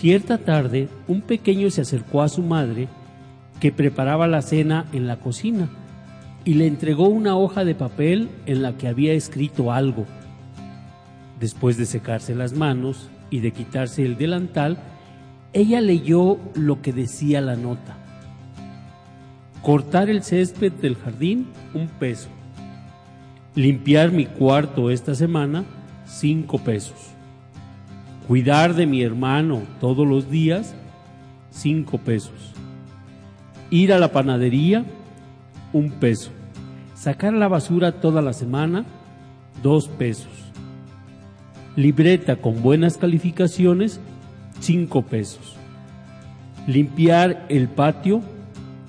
Cierta tarde, un pequeño se acercó a su madre, que preparaba la cena en la cocina, y le entregó una hoja de papel en la que había escrito algo. Después de secarse las manos y de quitarse el delantal, ella leyó lo que decía la nota. Cortar el césped del jardín, un peso. Limpiar mi cuarto esta semana, cinco pesos. Cuidar de mi hermano todos los días, cinco pesos. Ir a la panadería, un peso. Sacar la basura toda la semana, dos pesos. Libreta con buenas calificaciones, cinco pesos. Limpiar el patio,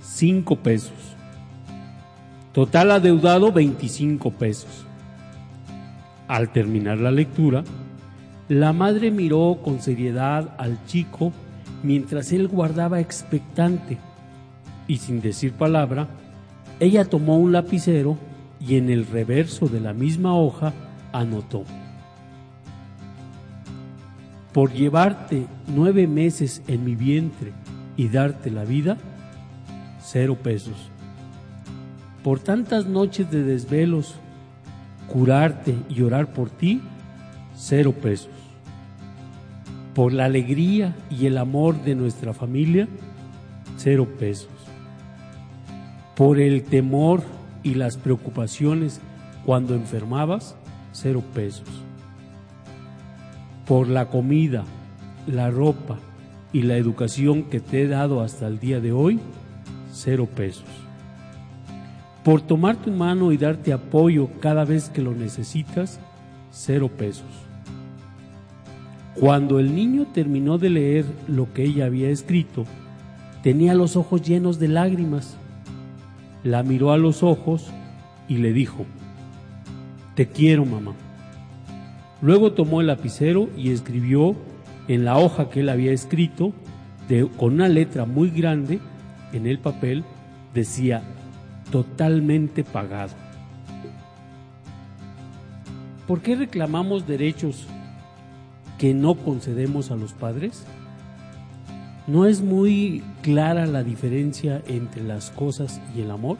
cinco pesos. Total adeudado, 25 pesos. Al terminar la lectura, la madre miró con seriedad al chico mientras él guardaba expectante y sin decir palabra, ella tomó un lapicero y en el reverso de la misma hoja anotó. Por llevarte nueve meses en mi vientre y darte la vida, cero pesos. Por tantas noches de desvelos, curarte y orar por ti, cero pesos por la alegría y el amor de nuestra familia, cero pesos. Por el temor y las preocupaciones cuando enfermabas, cero pesos. Por la comida, la ropa y la educación que te he dado hasta el día de hoy, cero pesos. Por tomar tu mano y darte apoyo cada vez que lo necesitas, cero pesos cuando el niño terminó de leer lo que ella había escrito, tenía los ojos llenos de lágrimas. La miró a los ojos y le dijo, Te quiero, mamá. Luego tomó el lapicero y escribió en la hoja que él había escrito, con una letra muy grande en el papel, decía, totalmente pagado. ¿Por qué reclamamos derechos que no concedemos a los padres? ¿No es muy clara la diferencia entre las cosas y el amor?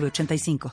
85